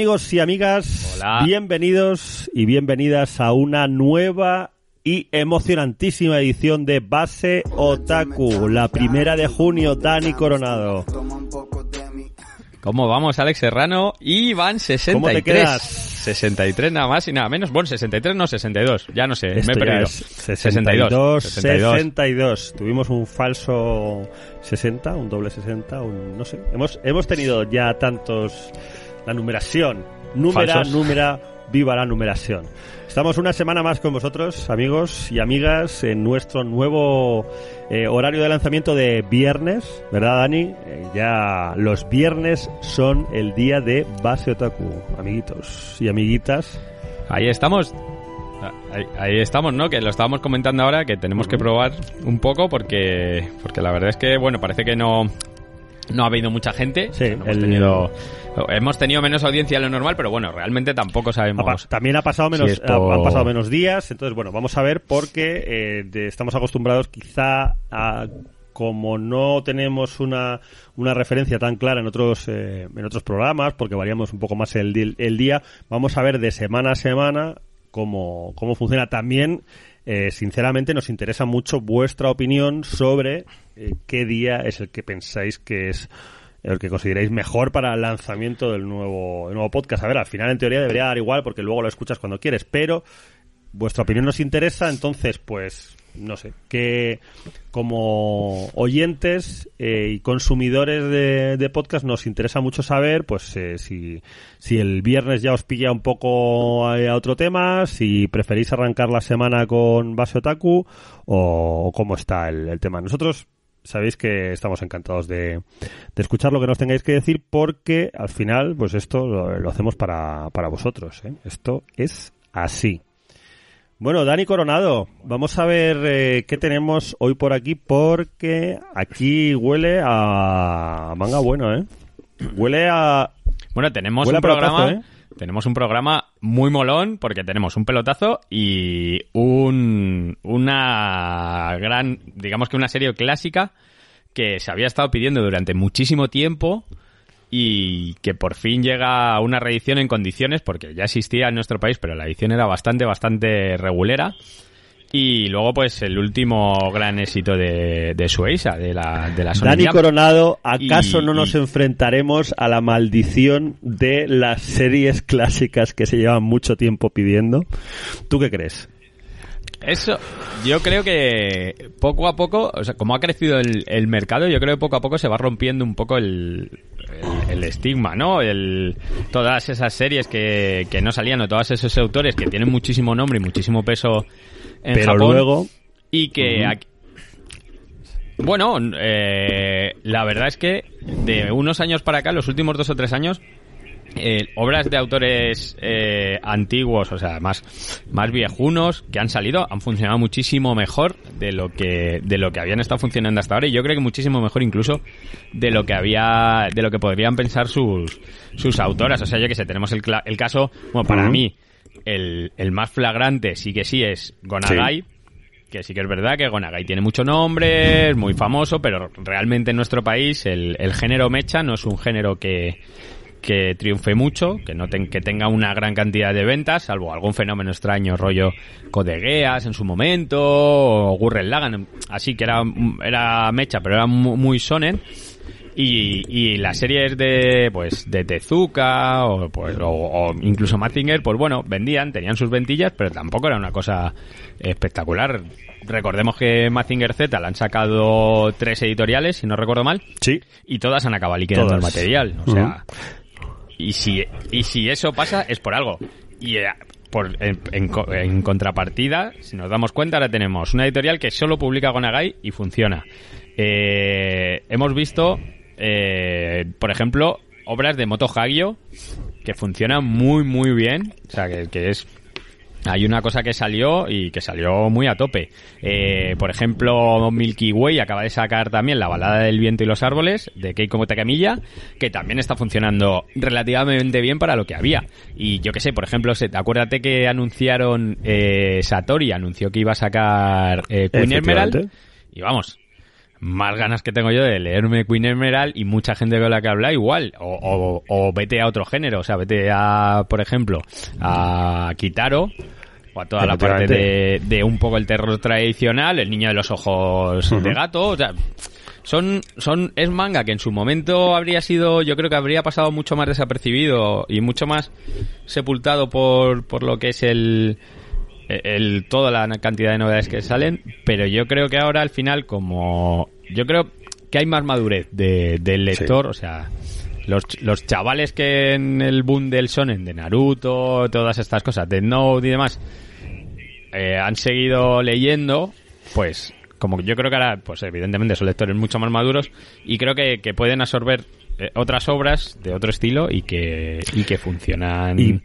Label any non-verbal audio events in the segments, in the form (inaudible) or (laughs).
amigos y amigas, Hola. bienvenidos y bienvenidas a una nueva y emocionantísima edición de Base Otaku, la primera de junio, Dani Coronado. ¿Cómo vamos, Alex Serrano? Y van 63. ¿Cómo te quedas? 63 nada más y nada menos. Bueno, 63 no, 62. Ya no sé, Esto me he perdido. es 62, 62. 62. Tuvimos un falso 60, un doble 60, un no sé. Hemos hemos tenido ya tantos la numeración, númera, Falsos. númera, viva la numeración. Estamos una semana más con vosotros, amigos y amigas, en nuestro nuevo eh, horario de lanzamiento de viernes, ¿verdad, Dani? Eh, ya los viernes son el día de Base Otaku, amiguitos y amiguitas. Ahí estamos. Ahí, ahí estamos, ¿no? Que lo estábamos comentando ahora, que tenemos que probar un poco porque, porque la verdad es que, bueno, parece que no, no ha habido mucha gente. Sí, No hemos, el- tenido, hemos tenido menos audiencia de lo normal, pero bueno, realmente tampoco sabemos. También ha pasado menos, por- han pasado menos días, entonces bueno, vamos a ver porque eh, de- estamos acostumbrados quizá a como no tenemos una, una referencia tan clara en otros eh, en otros programas, porque variamos un poco más el, el día, vamos a ver de semana a semana cómo, cómo funciona. También, eh, sinceramente, nos interesa mucho vuestra opinión sobre eh, qué día es el que pensáis que es el que consideréis mejor para el lanzamiento del nuevo, del nuevo podcast. A ver, al final en teoría debería dar igual porque luego lo escuchas cuando quieres, pero vuestra opinión nos interesa, entonces pues no sé, que como oyentes eh, y consumidores de, de podcast nos interesa mucho saber pues eh, si, si el viernes ya os pilla un poco a, a otro tema, si preferís arrancar la semana con Base Otaku o, cómo está el, tema. Nosotros sabéis que estamos encantados de, de escuchar lo que nos tengáis que decir porque al final pues esto lo, lo hacemos para, para vosotros. ¿eh? Esto es así. Bueno, Dani Coronado, vamos a ver eh, qué tenemos hoy por aquí porque aquí huele a manga bueno, ¿eh? Huele a... Bueno, tenemos Huele un pelotazo, programa. ¿eh? Tenemos un programa muy molón porque tenemos un pelotazo y un una gran, digamos que una serie clásica que se había estado pidiendo durante muchísimo tiempo y que por fin llega a una reedición en condiciones porque ya existía en nuestro país, pero la edición era bastante bastante regulera. Y luego, pues, el último gran éxito de, de Sueisa, de la, de la Sony Dani. Coronado, ¿acaso Y- no nos y- enfrentaremos a la maldición de las series clásicas que se llevan mucho tiempo pidiendo? ¿Tú qué crees? Eso, yo creo que poco a poco, o sea, como ha crecido el, el mercado, yo creo que poco a poco se va rompiendo un poco el, el, el estigma, ¿no? El, todas esas series que, que no salían, o todos esos autores que tienen muchísimo nombre y muchísimo peso en Pero Japón, luego... y que aquí- bueno, eh, la verdad es que de unos años para acá, los últimos dos o tres años, eh, obras de autores eh, antiguos, o sea, más, más viejunos que han salido, han funcionado muchísimo mejor de lo que de lo que habían estado funcionando hasta ahora y yo creo que muchísimo mejor incluso de lo que había de lo que podrían pensar sus sus autoras. O sea, yo que sé, tenemos el, el caso, bueno, para Ujú. mí el, el más flagrante sí que sí es Gonagai. Que sí que es verdad que Gonagai tiene mucho nombre, es muy famoso, pero realmente en nuestro país el, el género mecha no es un género que, que triunfe mucho, que no que tenga una gran cantidad de ventas, salvo algún fenómeno extraño, rollo Codegueas en su momento, o Gurren Lagan, así que era, era mecha, pero era muy sonen. Y, y las series de pues de Tezuka o, pues, o, incluso Mazinger, pues bueno, vendían, tenían sus ventillas, pero tampoco era una cosa espectacular. Recordemos que Mazinger Z la han sacado tres editoriales, si no recuerdo mal. Sí. Y todas han acabado liquidando el material. O sea, y si, y si eso pasa, es por algo. Y eh, por, en, contrapartida, si nos damos cuenta, ahora tenemos una editorial que solo publica Gonagai y funciona. Eh, hemos visto, eh, por ejemplo, obras de Moto Hagio que funcionan muy, muy bien. O sea, que, que es hay una cosa que salió y que salió muy a tope. Eh, por ejemplo, Milky Way acaba de sacar también la balada del viento y los árboles de Keiko Camilla, que también está funcionando relativamente bien para lo que había. Y yo qué sé, por ejemplo, acuérdate que anunciaron eh, Satori anunció que iba a sacar eh, Queen Emerald y vamos, más ganas que tengo yo de leerme Queen Emerald y mucha gente con la que habla igual. O, o, vete a otro género, o sea, vete a, por ejemplo, a Kitaro o a toda la parte de, de, un poco el terror tradicional, el niño de los ojos de gato, o sea, son, son, es manga que en su momento habría sido, yo creo que habría pasado mucho más desapercibido y mucho más sepultado por, por lo que es el, el, toda la cantidad de novedades que salen, pero yo creo que ahora al final como yo creo que hay más madurez de, del lector, o sea, los, los chavales que en el boom del sonen de Naruto, todas estas cosas, de Note y demás, eh, han seguido leyendo, pues como yo creo que ahora, pues evidentemente son lectores mucho más maduros y creo que, que pueden absorber eh, otras obras de otro estilo y que, y que funcionan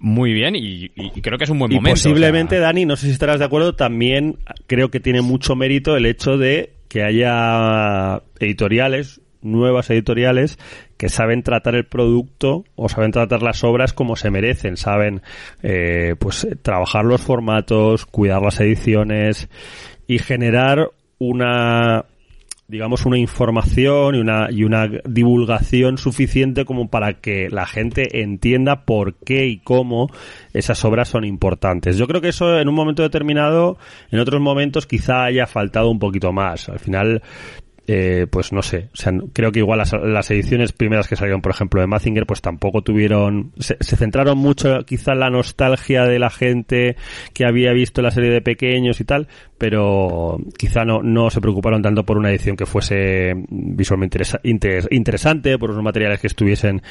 muy bien y, creo que es un buen momento. Posiblemente, Dani, no sé si estarás de acuerdo, también creo que tiene mucho mérito el hecho de que haya editoriales, nuevas editoriales, que saben tratar el producto o saben tratar las obras como se merecen, saben eh, pues trabajar los formatos, cuidar las ediciones y generar una digamos, una información y una, y una divulgación suficiente como para que la gente entienda por qué y cómo esas obras son importantes. Yo creo que eso en un momento determinado, en otros momentos quizá haya faltado un poquito más. Al final eh, pues no sé, o sea, creo que igual las, ediciones primeras que salieron, por ejemplo, de Mazinger, pues tampoco tuvieron, se, centraron mucho quizá en la nostalgia de la gente que había visto la serie de pequeños y tal, pero quizá no, no se preocuparon tanto por una edición que fuese visualmente interesante, por unos materiales que estuviesen,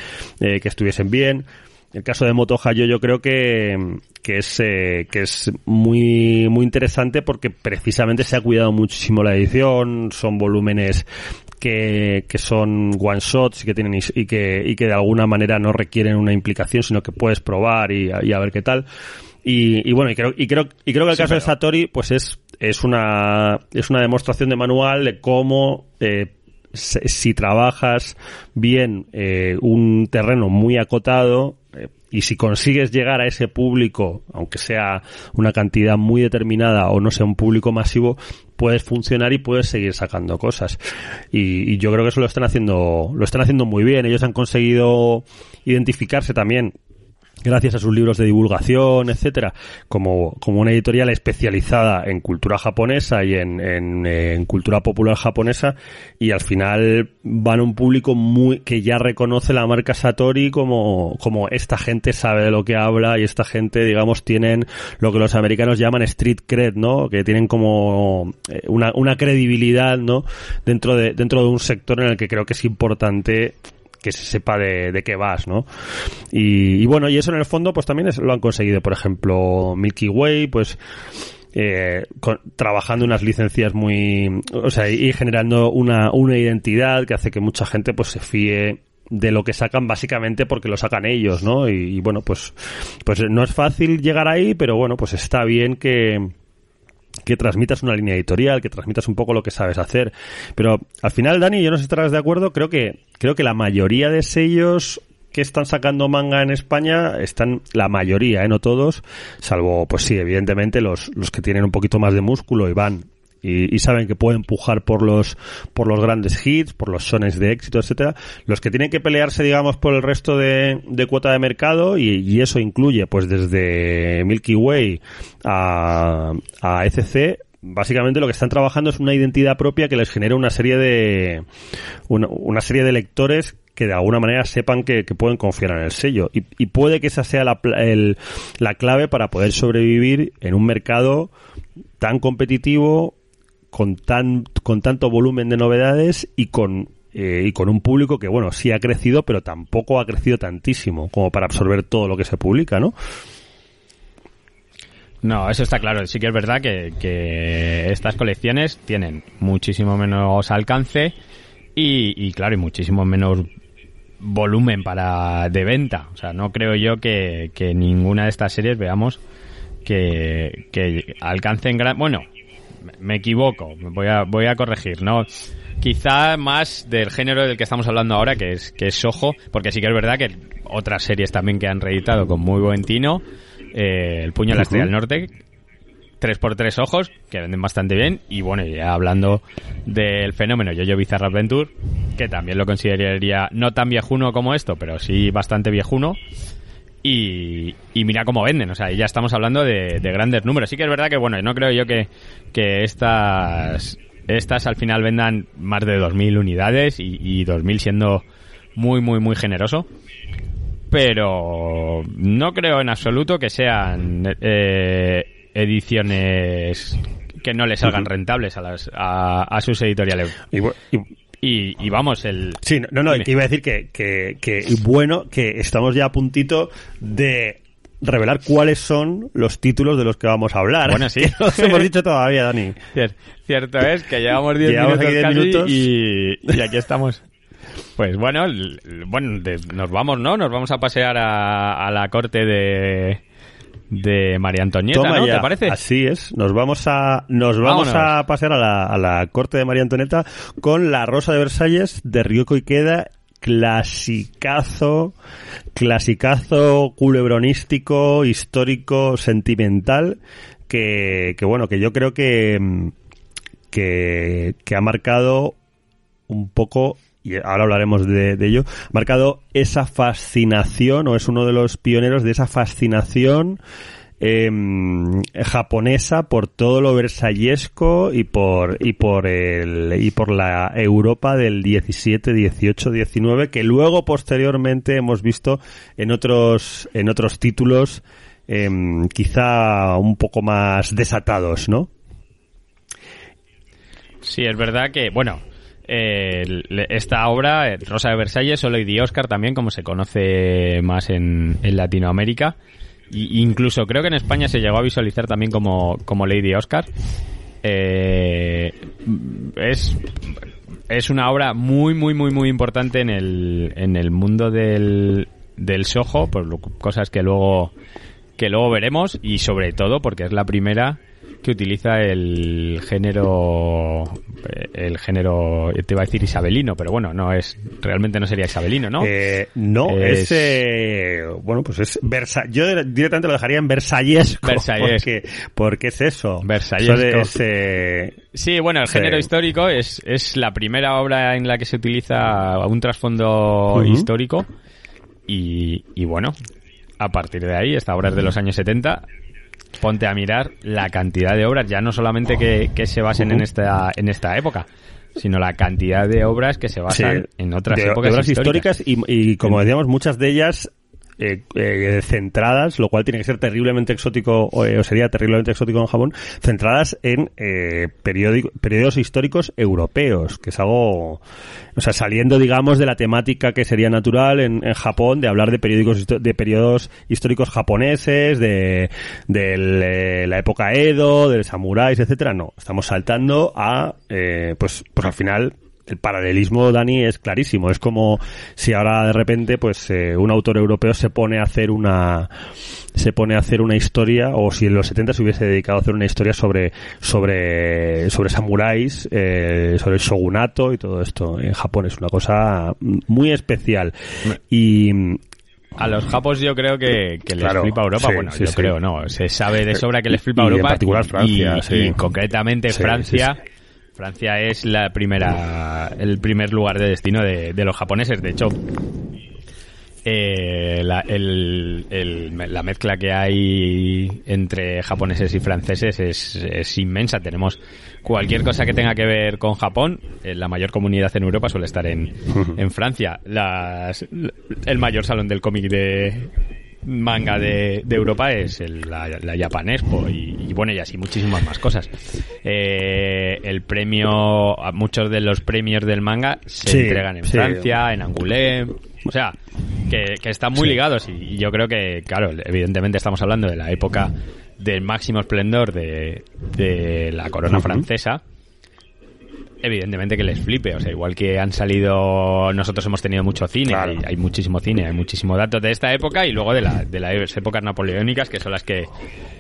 eh, que estuviesen bien. El caso de Moto Hayo yo creo que, que es, eh, que es muy, muy interesante porque precisamente se ha cuidado muchísimo la edición, son volúmenes que, que son one shots y que tienen y que, y que de alguna manera no requieren una implicación, sino que puedes probar y, y a ver qué tal. Y, y, bueno, y creo, y creo, y creo que el caso de Satori, pues es, es una, es una demostración de manual de cómo, eh, si trabajas bien eh, un terreno muy acotado y si consigues llegar a ese público, aunque sea una cantidad muy determinada o no sea un público masivo, puedes funcionar y puedes seguir sacando cosas. Y, y yo creo que eso lo están haciendo, lo están haciendo muy bien. Ellos han conseguido identificarse también gracias a sus libros de divulgación, etcétera, como, como una editorial especializada en cultura japonesa y en, en, cultura popular japonesa, y al final van a un público muy, que ya reconoce la marca Satori como, como esta gente sabe de lo que habla y esta gente, digamos, tienen lo que los americanos llaman street cred, ¿no? Que tienen como eh, una, una credibilidad, ¿no? Dentro de, dentro de un sector en el que creo que es importante que se sepa de, de qué vas, ¿no? Y, bueno, y eso en el fondo pues también lo han conseguido. Por ejemplo, Milky Way, pues... Eh, trabajando unas licencias muy, o sea, y generando una, una identidad que hace que mucha gente pues se fíe de lo que sacan básicamente porque lo sacan ellos, ¿no? Y, y, bueno, pues, pues no es fácil llegar ahí, pero bueno, pues está bien que, que transmitas una línea editorial, que transmitas un poco lo que sabes hacer. Pero al final, Dani, yo no sé si estarás de acuerdo, creo que, creo que la mayoría de sellos que están sacando manga en España están la mayoría, ¿eh? no todos, salvo, pues sí, evidentemente los, los que tienen un poquito más de músculo y van y, saben que pueden empujar por los por los grandes hits, por los sones de éxito, etcétera. Los que tienen que pelearse, digamos, por el resto de, de cuota de mercado y, y, eso incluye, pues, desde Milky Way a, a ECC, básicamente lo que están trabajando es una identidad propia que les genera una serie de una, una serie de lectores que de alguna manera sepan que, pueden confiar en el sello. Y, puede que esa sea la, la clave para poder sobrevivir en un mercado tan competitivo, con, tan, con tanto volumen de novedades y con eh, y con un público que, bueno, sí ha crecido, pero tampoco ha crecido tantísimo como para absorber todo lo que se publica, ¿no? No, eso está claro. Sí que es verdad que, que estas colecciones tienen muchísimo menos alcance y, y, claro, y muchísimo menos volumen para de venta. O sea, no creo yo que, que ninguna de estas series veamos que, que alcancen gran... Bueno, me equivoco, voy a, voy a corregir, ¿no? Quizá más del género del que estamos hablando ahora, que es, que es Soho, porque sí que es verdad que otras series también que han reeditado con muy buen tino, eh, El puño de la estrella del norte, tres por tres ojos, que venden bastante bien, y bueno, ya hablando del fenómeno Yo-Yo Bizarre Adventure, que también lo consideraría no tan viejuno como esto, pero sí bastante viejuno, y, y mira cómo venden, o sea, ya estamos hablando de, grandes números. Sí que es verdad que, bueno, no creo yo que, que estas, estas al final vendan más de 2.000 unidades y, y 2.000 siendo muy, muy, muy generoso. Pero no creo en absoluto que sean eh, ediciones que no le salgan rentables a, las, a, sus editoriales. Y, vamos, el... Sí, no, no, iba a decir que, que, que bueno, que estamos ya a puntito de revelar cuáles son los títulos de los que vamos a hablar. Bueno, sí. (laughs) no hemos dicho todavía, Dani. Cierto, es que llevamos 10 minutos, Y, y, aquí estamos. Pues bueno, bueno, nos vamos, ¿no? Nos vamos a pasear a la corte de, de María Antonieta, ¿no? ¿Te parece? Así es. Nos vamos a nos vamos a pasear a la, a la corte de María Antonieta con la Rosa de Versalles de Ryoko Ikeda clasicazo, clasicazo culebronístico, histórico, sentimental, que, que bueno, que yo creo que, que, que ha marcado un poco y ahora hablaremos de, ello, marcado esa fascinación, o es uno de los pioneros de esa fascinación em, japonesa por todo lo versallesco y por y por el y por la Europa del 17, 18, 19 que luego posteriormente hemos visto en otros en otros títulos em, quizá un poco más desatados, ¿no? Sí, es verdad que, bueno, esta obra, Rosa de Versalles o Lady Oscar también, como se conoce más en, Latinoamérica. Y incluso creo que en España se llegó a visualizar también como, como Lady Oscar. Eh, es, es una obra muy, muy, muy, muy importante en el, en el mundo del, del Soho, por cosas que luego, que luego veremos y sobre todo porque es la primera que utiliza el género eh, el género te iba a decir isabelino pero bueno no es realmente no sería isabelino no eh, no es, eh, bueno pues es Versa yo directamente lo dejaría en versallesco porque, porque es eso. Versallesco. Sí bueno el género histórico es es la primera obra en la que se utiliza un trasfondo histórico y, y bueno a partir de ahí, esta obra es de los años 70, ponte a mirar la cantidad de obras, ya no solamente que, se basen en esta, en esta época, sino la cantidad de obras que se basan en otras épocas obras históricas, y, y, como decíamos, muchas de ellas eh, eh, centradas, lo cual tiene que ser terriblemente exótico, eh, o, sería terriblemente exótico en Japón, centradas en eh, periodos históricos europeos, que es algo, o sea, saliendo, digamos, de la temática que sería natural en, en Japón, de hablar de periódicos, de periodos históricos japoneses, de, de la época Edo, de samuráis, etcétera. No, estamos saltando a, pues, pues al final, el paralelismo, Dani, es clarísimo. Es como si ahora de repente, pues, eh, un autor europeo se pone a hacer una, se pone a hacer una historia, o si en los 70 se hubiese dedicado a hacer una historia sobre, sobre, sobre samuráis, eh, sobre el shogunato y todo esto. En Japón es una cosa muy especial. Y, a los japos yo creo que, que les Claro, flipa Europa. sí, bueno, sí, yo sí. creo, no. Se sabe de sobra que les flipa Y en Europa. particular Francia, y, sí. y concretamente Francia. Francia es la primera, el primer lugar de destino de, de los japoneses. De hecho, eh, la, el- el- la mezcla que hay entre japoneses y franceses es, es inmensa. Tenemos cualquier cosa que tenga que ver con Japón, eh, la mayor comunidad en Europa suele estar en, en Francia. Las- el mayor salón del cómic de manga de, de Europa es el- la, la Japan Expo y, y bueno y así muchísimas más cosas. Eh, el premio muchos de los premios del manga se Sí, entregan en sí. Francia en Angoulême o sea que, que están muy ligados y, y yo creo que claro evidentemente estamos hablando de la época del máximo esplendor de, de la corona francesa evidentemente que les flipe. O sea, igual que han salido, nosotros hemos tenido mucho cine, Claro. hay, hay muchísimo cine, hay muchísimo datos de esta época y luego de, la, de las épocas napoleónicas, que son las que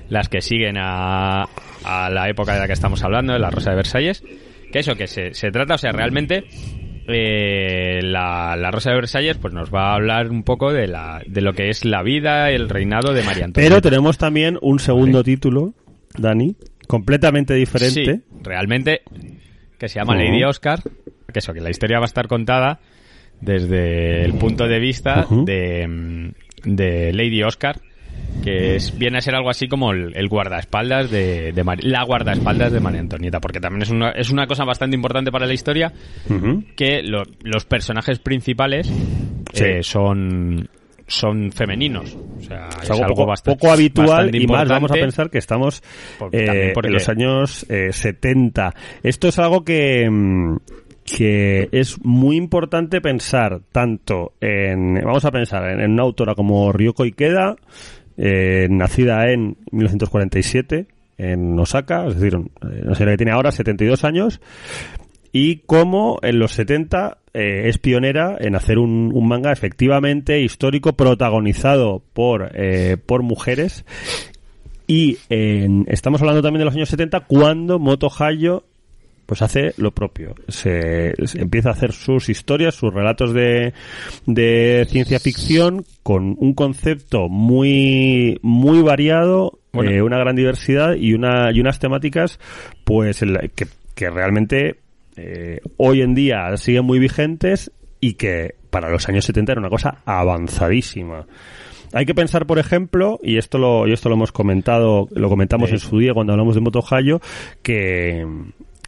las que siguen a, a la época de la que estamos hablando, de la Rosa de Versalles. Que eso, que se, se trata, o sea, realmente eh, la, la Rosa de Versalles pues nos va a hablar un poco de, la, de lo que es la vida, el reinado de María Antonieta. Pero tenemos también un segundo título, Dani, completamente diferente. Sí, realmente, que se llama. Lady Oscar, que eso, que la historia va a estar contada desde el punto de vista de, mm, de Lady Oscar, que es, viene a ser algo así como el, el guardaespaldas de, de la guardaespaldas de María Antonieta, porque también es una, es una cosa bastante importante para la historia que lo- los personajes principales Sí. eh, son son femeninos. O sea, Es algo, poco, bastante- poco habitual y más vamos a pensar que estamos eh, en los años eh, 70. Esto es algo que, mm, que es muy importante pensar tanto en, vamos a pensar en, en una autora como Ryoko Ikeda, eh, nacida en 1947 en Osaka, es decir, eh, no sé la que tiene ahora, 72 años, y cómo en los 70 eh, es pionera en hacer un, un manga efectivamente histórico protagonizado por, eh, por mujeres y en- estamos hablando también de los años 70 cuando Moto Hayo pues hace lo propio. Se, se empieza a hacer sus historias, sus relatos de, de ciencia ficción con un concepto muy, muy variado, Bueno. eh, una gran diversidad y una, y unas temáticas pues en la- que, que realmente eh, hoy en día siguen muy vigentes y que para los años 70 era una cosa avanzadísima. Hay que pensar, por ejemplo, y esto lo, y esto lo hemos comentado, lo comentamos Sí. en su día cuando hablamos de Moto que,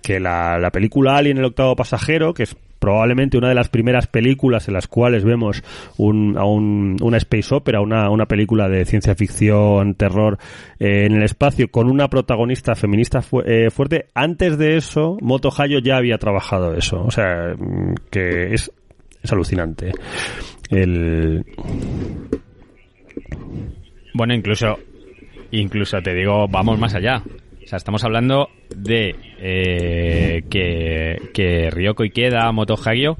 que la, la película Alien el octavo pasajero, que es probablemente una de las primeras películas en las cuales vemos un, a un- una space opera, una, una película de ciencia ficción, terror eh, en el espacio con una protagonista feminista fu- eh, fuerte. Antes de eso, Moto Hayo ya había trabajado eso. O sea, que es, es alucinante. El, Bueno, incluso, incluso te digo, vamos más allá. Estamos hablando de eh, que, que Ryoko Ikeda, Moto Hagio,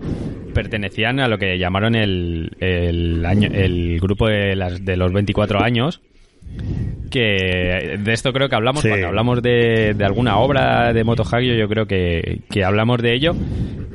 pertenecían a lo que llamaron el, el, año, el grupo de, las, de los 24 años. Que de esto creo que hablamos Sí. cuando hablamos de, de alguna obra de Moto Hagio, yo creo que, que hablamos de ello.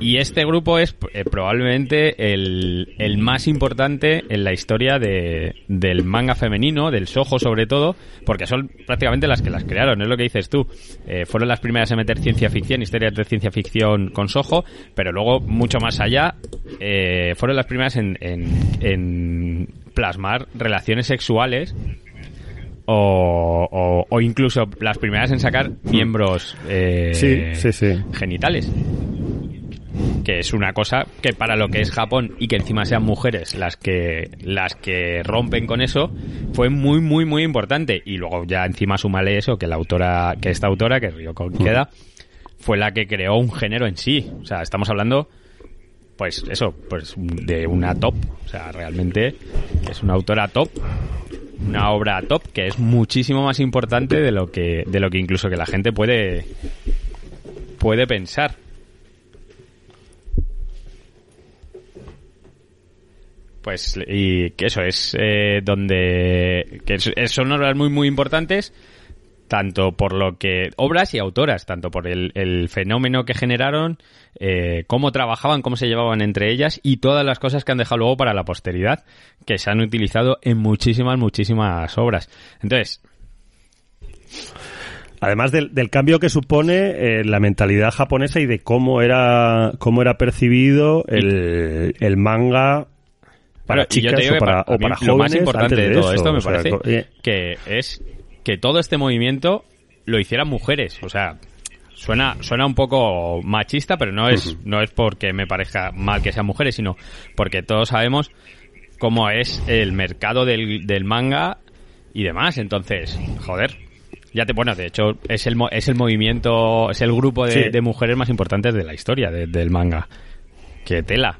Y este grupo es eh, probablemente el, el más importante en la historia de, del manga femenino, del sojo sobre todo, porque son prácticamente las que las crearon, es lo que dices tú. Eh, fueron las primeras en meter ciencia ficción, historias de ciencia ficción con sojo, pero luego, mucho más allá, eh, fueron las primeras en, en, en plasmar relaciones sexuales o, o, o incluso las primeras en sacar miembros eh, Sí, sí, sí. genitales. Que es una cosa que para lo que es Japón y que encima sean mujeres las que las que rompen con eso fue muy muy muy importante. Y luego ya encima súmale eso que la autora que esta autora que Ryoko Ikeda fue la que creó un género en sí. O sea estamos hablando pues eso pues de una top. O sea realmente es una autora top una obra top que es muchísimo más importante de lo que de lo que incluso que la gente puede puede pensar. Pues y que eso es eh, donde que son obras muy muy importantes tanto por lo que obras y autoras, tanto por el, el fenómeno que generaron, eh, cómo trabajaban, cómo se llevaban entre ellas y todas las cosas que han dejado luego para la posteridad, que se han utilizado en muchísimas, muchísimas obras. Entonces, Además del, del cambio que supone eh, la mentalidad japonesa y de cómo era cómo era percibido el, el manga para Claro, y yo chicas te digo o para, para o para lo más jóvenes importante de todo eso, esto me o sea, parece eh, que es que todo este movimiento lo hicieran mujeres. O sea, suena, suena un poco machista, pero no es, no es porque me parezca mal que sean mujeres, sino porque todos sabemos cómo es el mercado del, del manga y demás. Entonces, joder. Ya te, bueno, de hecho, es el, es el movimiento, es el grupo de, Sí. de mujeres más importantes de la historia de- del manga. Que tela.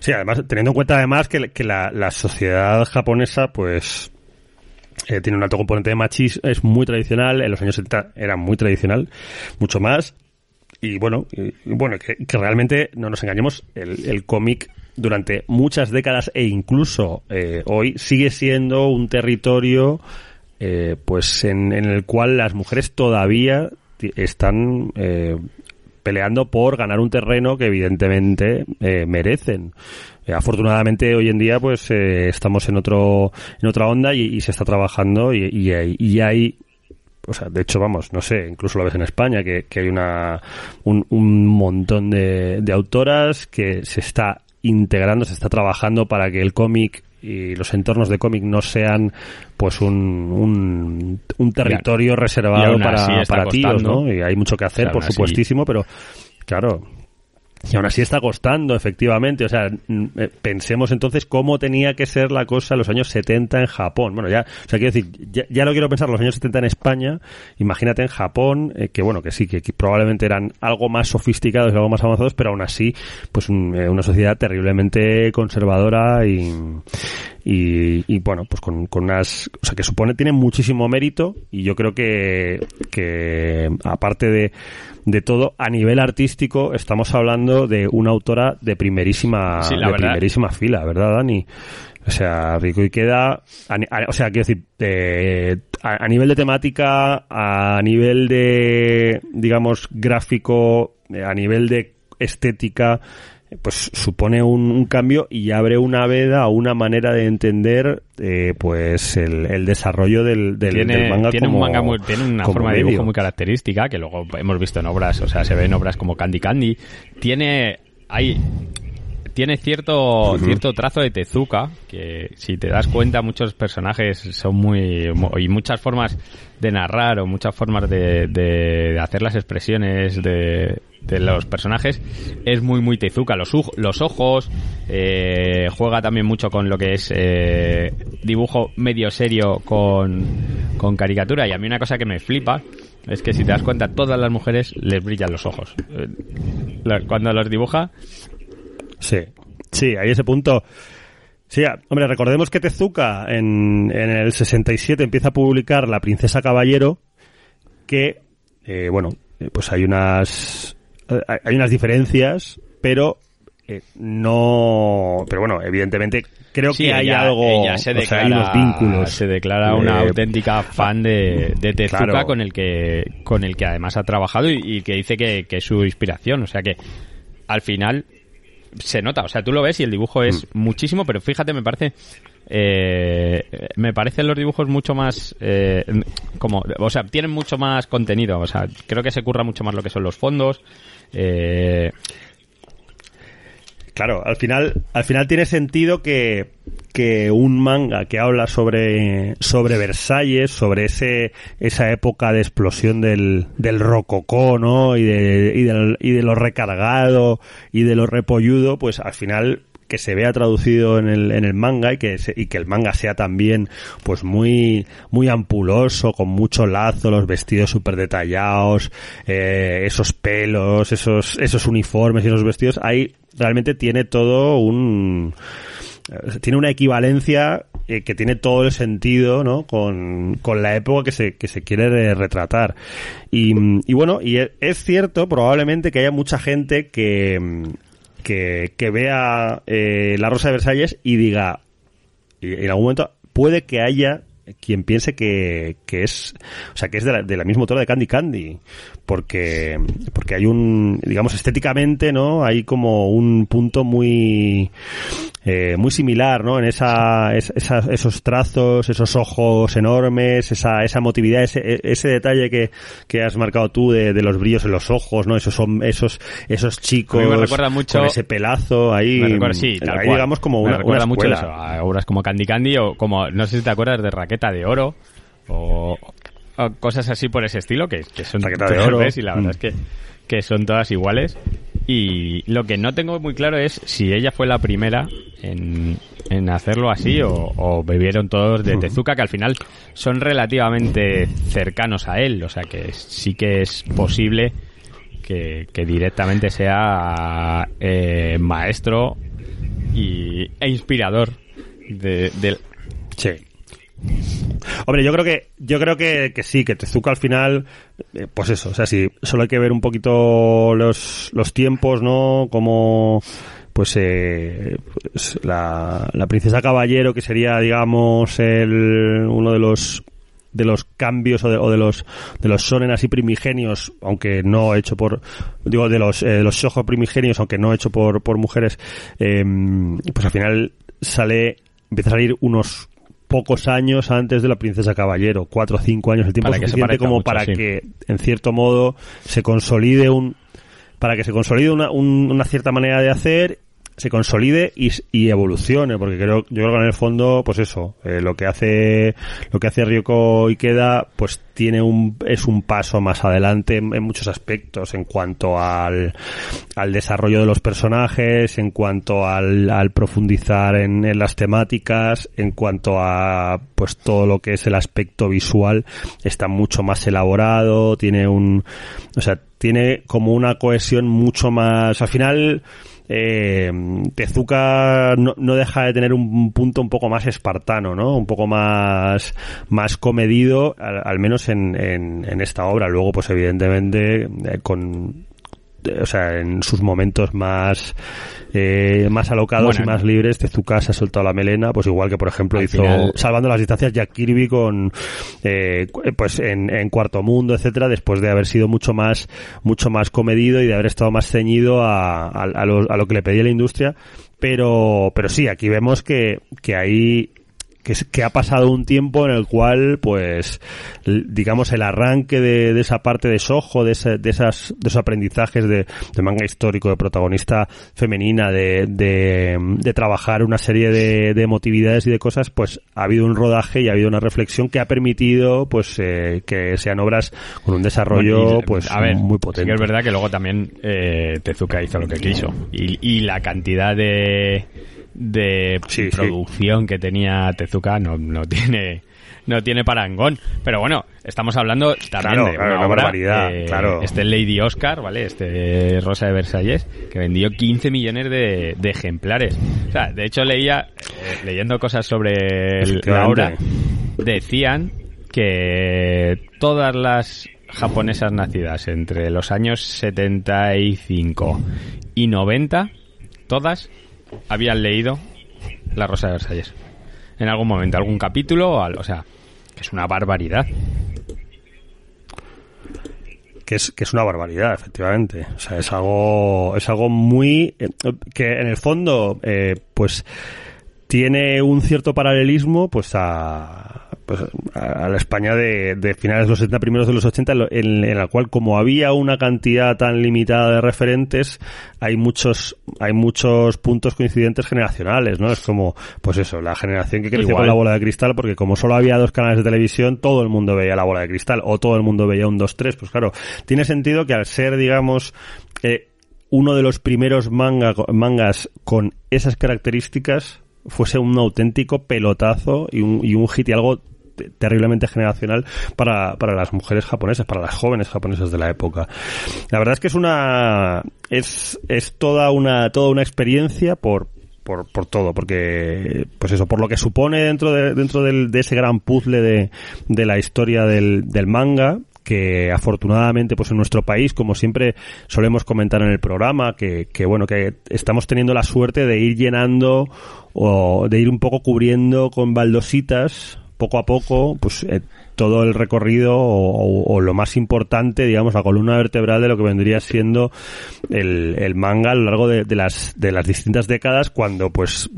Sí, además, teniendo en cuenta además que, que la, la sociedad japonesa, pues, eh, tiene un alto componente de machismo, es muy tradicional, en los años 70 era muy tradicional, mucho más, y bueno, bueno, que, realmente, no nos engañemos, el, el cómic durante muchas décadas e incluso eh, hoy sigue siendo un territorio, eh, pues, en, en el cual las mujeres todavía están eh, peleando por ganar un terreno que evidentemente eh, merecen. Eh, afortunadamente hoy en día pues eh, estamos en otro en otra onda y, y se está trabajando y, y hay, y hay o sea, de hecho, vamos, no sé, incluso lo ves en España, que, que hay una, un, un montón de, de autoras que se está integrando, se está trabajando para que el cómic y los entornos de cómic no sean pues un, un, un territorio y reservado para, para tíos. ¿no? Y hay mucho que hacer, por así- supuestísimo, pero claro, y aún así está costando, efectivamente. O sea, eh, pensemos entonces cómo tenía que ser la cosa los años 70 en Japón. Bueno, ya, o sea, quiero decir, ya, ya lo quiero pensar, los años 70 en España, imagínate en Japón, eh, que bueno, que sí, que, que probablemente eran algo más sofisticados y algo más avanzados, pero aún así, pues un- eh, una sociedad terriblemente conservadora y, y, y, bueno, pues con, con unas, o sea, que supone, tiene muchísimo mérito y yo creo que, que aparte de, de todo, a nivel artístico, estamos hablando de una autora de primerísima, Sí, de verdad. primerísima fila, ¿verdad, Dani? O sea, Rico y queda, a o sea, quiero decir, eh, a, a nivel de temática, a nivel de, digamos, gráfico, a nivel de estética, pues supone un, un cambio y abre una veda a una manera de entender, eh, pues, el, el desarrollo del, del, tiene, del manga tiene como, un manga muy, tiene una forma de dibujo muy característica que luego hemos visto en obras, o sea, se ve en obras como Candy Candy. Tiene, hay, tiene cierto, cierto trazo de Tezuka, que si te das cuenta muchos personajes son muy, mu- y muchas formas de narrar o muchas formas de, de, de hacer las expresiones de, de los personajes es muy muy Tezuka. Los, los ojos, eh, juega también mucho con lo que es eh, dibujo medio serio con, con caricatura y a mí una cosa que me flipa es que si te das cuenta todas las mujeres les brillan los ojos. Eh, Cuando los dibuja Sí, sí, hay ese punto. Sí, a- hombre, recordemos que Tezuka en, en el 67 empieza a publicar La Princesa Caballero, que, eh, bueno, eh, pues hay unas, hay- hay unas diferencias, pero eh, no, pero bueno, evidentemente creo Sí, que hay ella- algo, ella se o sea, declara, hay unos vínculos. Se declara una Eh, auténtica fan de, de Tezuka Claro. con el que con el que además ha trabajado y, y que dice que, que es su inspiración. O sea que al final se nota. O sea, tú lo ves y el dibujo es Mm. muchísimo, pero fíjate, me parece eh, me parecen los dibujos mucho más eh, como o sea tienen mucho más contenido o sea creo que se curra mucho más lo que son los fondos eh, Claro, al final, al final tiene sentido que, que un manga que habla sobre, sobre Versalles, sobre ese, esa época de explosión del, del rococó, ¿no? Y de, y, y de lo recargado y de lo repolludo, pues al final que se vea traducido en el, en el manga y que, se- y que el manga sea también pues muy muy ampuloso con mucho lazo los vestidos súper detallados eh, esos pelos esos esos uniformes y esos vestidos ahí realmente tiene todo un eh, tiene una equivalencia eh, que tiene todo el sentido ¿no? con, con la época que se, que se quiere re- retratar. Y, y bueno, y es cierto probablemente que haya mucha gente que, que, que vea eh, La Rosa de Versalles y diga, en algún momento puede que haya quien piense que, que es, o sea, que es de la, de la misma autora de Candy Candy, porque, porque hay un, digamos, estéticamente, ¿no? Hay como un punto muy, eh, muy similar, ¿no? En esa, esa, esos trazos, esos ojos enormes, esa, esa motividad, ese, ese detalle que, que has marcado tú de, de los brillos en los ojos, ¿no? Esos son, esos, esos chicos. me recuerda mucho. Con ese pelazo ahí. Me recuerda, sí, tal ahí cual. digamos como Me una, recuerda una mucho escuela. eso, a obras como Candy Candy o como, no sé si te acuerdas de Raqueta de Oro o, o cosas así por ese estilo que, que son Raqueta de (laughs) Oro. y la verdad Mm. es que, que son todas iguales. Y lo que no tengo muy claro es si ella fue la primera en, en hacerlo así o, o bebieron todos de Tezuka, que al final son relativamente cercanos a él. O sea que sí que es posible que, que directamente sea eh, maestro y, e inspirador de, del Sí. Hombre, yo creo que yo creo que, que sí, que Tezuka al final, eh, pues eso, o sea, sí, solo hay que ver un poquito los, los tiempos, ¿no? Como pues, eh, pues la, la princesa caballero, que sería, digamos, el, uno de los de los cambios o de, o de los de los sonen así primigenios aunque no hecho por digo de los eh, los shojo primigenios aunque no hecho por por mujeres eh, pues al final sale empieza a salir unos pocos años antes de la princesa caballero cuatro o cinco años el tiempo Para que se suficiente parezca como mucho, para sí. que en cierto modo se consolide un para que se consolide una, un- una cierta manera de hacer se consolide y, evolucione porque creo yo creo que en el fondo pues eso eh, lo que hace lo que hace Ryoko Ikeda pues tiene un es un paso más adelante en, en muchos aspectos en cuanto al, al desarrollo de los personajes en cuanto al, al profundizar en, en las temáticas en cuanto a pues todo lo que es el aspecto visual está mucho más elaborado tiene un o sea tiene como una cohesión mucho más al final eh, Tezuka no, deja de tener un punto un poco más espartano, ¿no? Un poco más, más comedido, al, menos en, en, en esta obra. Luego, pues evidentemente, eh, con, o sea, en sus momentos más, eh, más alocados Bueno, y más libres, Tezuka se ha soltado la melena, pues igual que por ejemplo hizo final- Salvando las distancias Jack Kirby con, eh, pues en, en Cuarto Mundo, etcétera, después de haber sido mucho más, mucho más comedido y de haber estado más ceñido a, a, a lo, a lo que le pedía la industria. Pero, pero sí, aquí vemos que, que hay, que, es- que ha pasado un tiempo en el cual, pues, digamos, el arranque de, de esa parte de Soho, de, ese- de, esas, de esos aprendizajes de, de manga histórico, de protagonista femenina, de, de, de trabajar una serie de, de emotividades y de cosas, pues ha habido un rodaje y ha habido una reflexión que ha permitido, pues, eh, que sean obras con un desarrollo, Bueno, y, pues, a ver, muy sí potente. que es verdad que luego también eh, Tezuka hizo lo que quiso. Y, y la cantidad de, de Sí, sí. producción que tenía Tezuka no, no tiene no tiene parangón. Pero bueno, estamos hablando también Claro, de claro, una una obra, barbaridad, eh, claro. Este Lady Oscar, ¿vale? Este Rosa de Versalles, que vendió 15 millones de, de ejemplares. O sea, de hecho leía, eh, leyendo cosas sobre el- la obra, decían que todas las japonesas nacidas entre los años 75 y 90, todas habían leído La Rosa de Versalles. En algún momento, algún capítulo, o, o sea, que es una barbaridad. que es que es una barbaridad efectivamente o sea es algo es algo muy eh, que en el fondo eh, pues tiene un cierto paralelismo pues a pues a a la España de, de finales de los 70 primeros de los 80 en, la cual como había una cantidad tan limitada de referentes hay muchos hay muchos puntos coincidentes generacionales no es como pues eso la generación que creció Igual. con la bola de cristal porque como solo había dos canales de televisión todo el mundo veía la bola de cristal o todo el mundo veía un 2-3 pues claro tiene sentido que al ser digamos eh, uno de los primeros manga, mangas con esas características fuese un auténtico pelotazo y un, y un hit y algo terriblemente generacional para, para las mujeres japonesas, para las jóvenes japonesas de la época. La verdad es que es una, es, es toda una, toda una experiencia por, por, por todo, porque, pues eso, por lo que supone dentro de, dentro del, de ese gran puzzle de, de la historia del, del manga, que afortunadamente pues en nuestro país como siempre solemos comentar en el programa que, que bueno que estamos teniendo la suerte de ir llenando o de ir un poco cubriendo con baldositas poco a poco, pues eh, todo el recorrido o, lo más importante, digamos, la columna vertebral de lo que vendría siendo el, manga a lo largo de, las, de las distintas décadas, cuando pues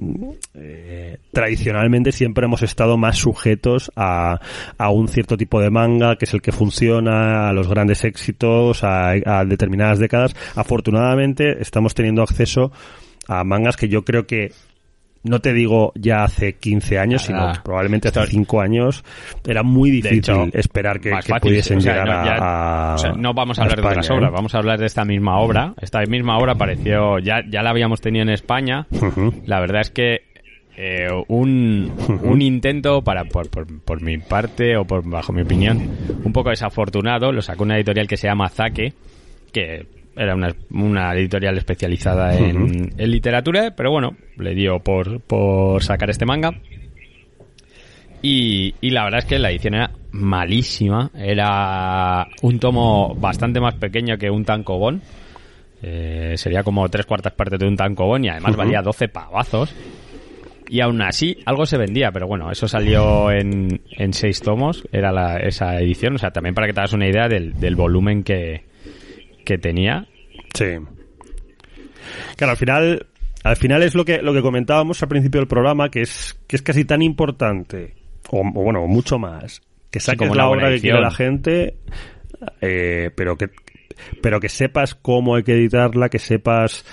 eh, tradicionalmente siempre hemos estado más sujetos a, un cierto tipo de manga, que es el que funciona, a los grandes éxitos, a determinadas décadas. Afortunadamente estamos teniendo acceso a mangas que yo creo que no te digo ya hace 15 años, sino probablemente hace 5 años, era muy difícil esperar que, pudiesen llegar a, No vamos a, hablar de otras obras, vamos a hablar de esta misma obra. Esta misma obra apareció, ya, ya la habíamos tenido en España. La verdad es que eh, un, un intento para, por, por, por, mi parte, o por bajo mi opinión, un poco desafortunado, lo sacó una editorial que se llama Zaque, que era una, una editorial especializada en, literatura, pero bueno, le dio por, por sacar este manga. Y, y, la verdad es que la edición era malísima. Era un tomo bastante más pequeño que un tancobón. Eh, sería como tres cuartas partes de un tancobón y además valía 12 pavazos. Y aún así, algo se vendía, pero bueno, eso salió en, en seis tomos, era la, esa edición. O sea, también para que te hagas una idea del, del volumen que, que tenía. Sí. Claro, al final, al final es lo que, lo que comentábamos al principio del programa, que es, que es casi tan importante, o, bueno, mucho más, que saques la obra que quiere la gente, eh, pero que pero que sepas cómo hay que editarla, que sepas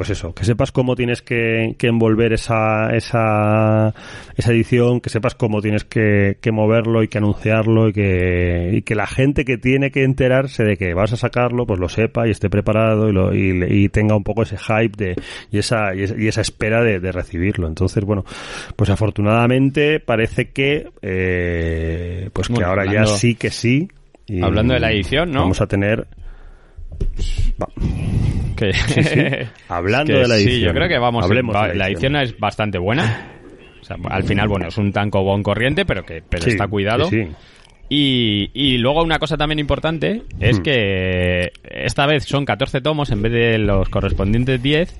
pues eso, que sepas cómo tienes que, envolver esa, esa, esa edición, que sepas cómo tienes que, moverlo y que anunciarlo y que, y que la gente que tiene que enterarse de que vas a sacarlo, pues lo sepa y esté preparado y, lo, y, tenga un poco ese hype de, y esa, y esa espera de, recibirlo. Entonces, bueno, pues afortunadamente parece que, eh, pues que ahora ya sí que sí. hablando de la edición, ¿no? Vamos a tener (laughs) Hablando de la edición. Sí, yo creo que vamos. la, edición. es bastante buena. al final, bueno, es un bon corriente, pero que pero está cuidado. Y, y, luego una cosa también importante es hmm. que esta vez son 14 tomos en vez de los correspondientes 10,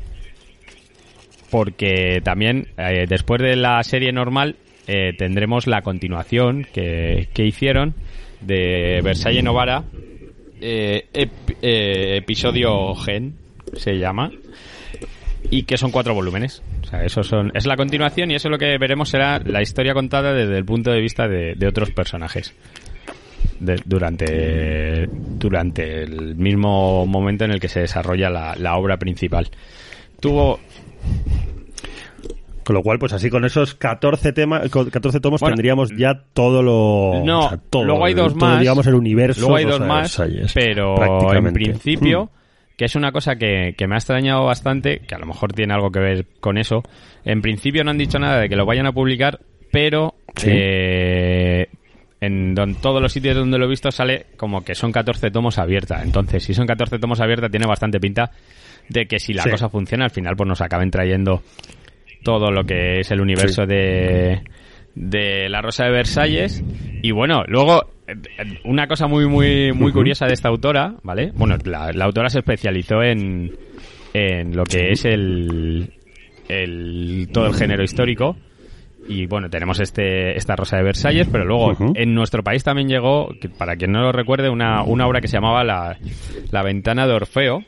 porque también eh, después de la serie normal eh, tendremos la continuación que, que hicieron de Versailles Novara, eh, eh, episodio Gen, se llama, y que son cuatro volúmenes. O sea, eso son, es la continuación y eso lo que veremos será la historia contada desde el punto de vista de, otros personajes. durante, durante el mismo momento en el que se desarrolla la, la obra principal. Tuvo con lo cual, pues así con esos 14 temas, 14 tomos tendríamos ya todo lo, no, luego hay dos más, digamos el universo, luego hay dos más, pero en principio, mm. Que es una cosa que, me ha extrañado bastante, que a lo mejor tiene algo que ver con eso. En principio no han dicho nada de que lo vayan a publicar, pero eh, en todos los sitios donde lo he visto sale como que son 14 tomos abiertas. Entonces, si son 14 tomos abiertas, tiene bastante pinta de que si la cosa funciona, al final pues nos acaben trayendo todo lo que es el universo de, de La Rosa de Versalles. Y bueno, luego, una cosa muy, muy, muy curiosa de esta autora, ¿vale? Bueno, la, autora se especializó en, en lo que es el, el, todo el género histórico. Y bueno, tenemos este, esta Rosa de Versalles, pero luego en nuestro país también llegó, para quien no lo recuerde, una, una obra que se llamaba La, la Ventana de Orfeo,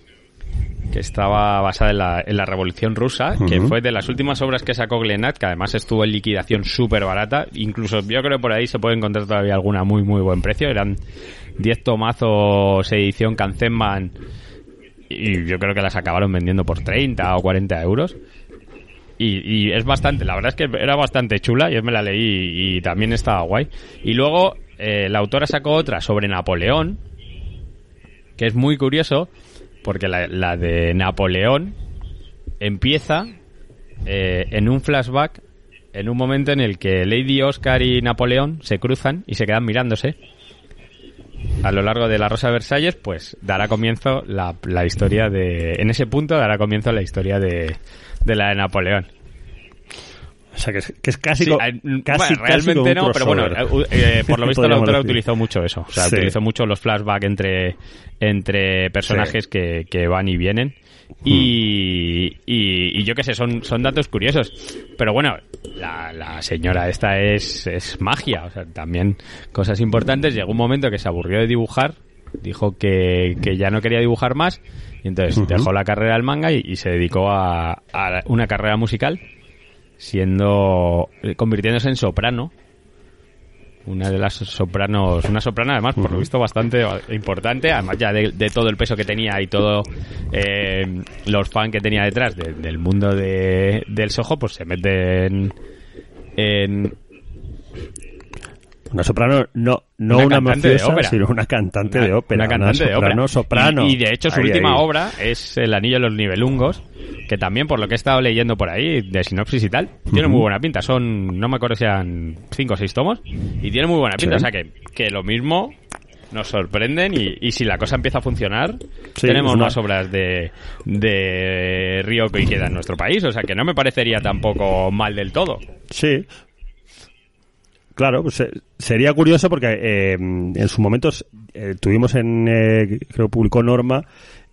que estaba basada en la, en la Revolución Rusa, que fue de las últimas obras que sacó Glenat, que además estuvo en liquidación súper barata. Incluso yo creo que por ahí se puede encontrar todavía alguna muy, muy buen precio. Eran 10 tomazos edición Kanzenman y yo creo que las acabaron vendiendo por 30 o 40 euros. Y, y, es bastante, la verdad es que era bastante chula, yo me la leí y, también estaba guay. Y luego eh, la autora sacó otra sobre Napoleón, que es muy curioso, porque la, de Napoleón empieza eh, en un flashback en un momento en el que Lady Oscar y Napoleón se cruzan y se quedan mirándose. A lo largo de la Rosa Versalles, pues dará comienzo la, la historia de. En ese punto dará comienzo la historia de la de Napoleón. Sea, que es, que es casi, Sí, eh, casi, bueno, casi realmente como un no, pero bueno, eh, eh, por lo (laughs) visto autora decir. utilizó mucho eso. O sea, Sí. utilizó mucho los flashbacks entre, entre personajes que, que van y vienen. Y, y, y yo qué sé, son, son datos curiosos. Pero bueno, la, la señora esta es, es magia. O sea, también cosas importantes. Llegó un momento que se aburrió de dibujar. Dijo que, que ya no quería dibujar más. Y entonces dejó la carrera del manga y, y se dedicó a, a una carrera musical siendo eh, convirtiéndose en soprano. Una de las sopranos una soprano además por lo visto bastante importante además ya de, de todo el peso que tenía y todo eh, los fans que tenía detrás de- del mundo de, del sojo pues se meten en Una soprano, no, no Una una, de mafiosa, ópera. sino una cantante una, de ópera. una cantante de soprano, ópera soprano. Y, y de hecho su Ahí, última ahí. obra es El anillo de los nivelungos que también por lo que he estado leyendo por ahí de sinopsis y tal tiene muy buena pinta son no me acuerdo si eran cinco o seis tomos y tiene muy buena pinta Sí. o sea que, que lo mismo nos sorprenden y, y si la cosa empieza a funcionar Sí, tenemos una- más obras de, de Río que queda en nuestro país o sea que no me parecería tampoco mal del todo Sí. Claro, pues, eh, sería curioso porque eh, en su momento eh, tuvimos en, eh, creo que publicó Norma,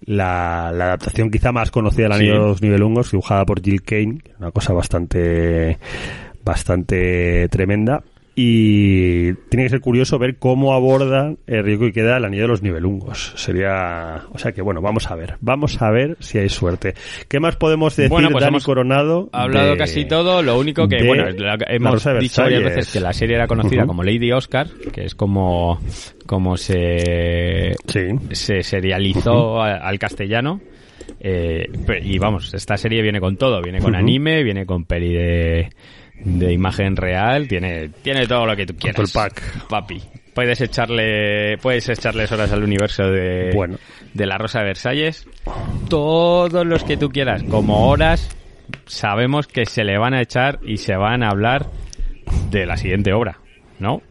la, la adaptación quizá más conocida del Anillo Sí. de los Nivelungos, dibujada por Jill Kane, una cosa bastante, bastante tremenda. Y tiene que ser curioso ver cómo aborda el Rico y queda el Anillo de los Nivelungos. Sería, o sea que bueno, vamos a ver, vamos a ver si hay suerte. ¿Qué más podemos decir, Bueno, pues Dani hemos Coronado? hablado de- casi todo, lo único que, bueno, la- La hemos dicho varias veces que la serie era conocida como Lady Oscar, que es como, como se, Sí. se serializó al castellano. Eh, y vamos, esta serie viene con todo, viene con anime, viene con peli de, de imagen real, tiene, tiene todo lo que tú quieras. el pack. Papi. Puedes echarle, puedes echarles horas al universo de, Bueno. de la Rosa de Versalles. Todos los que tú quieras, como horas, sabemos que se le van a echar y se van a hablar de la siguiente obra, ¿no?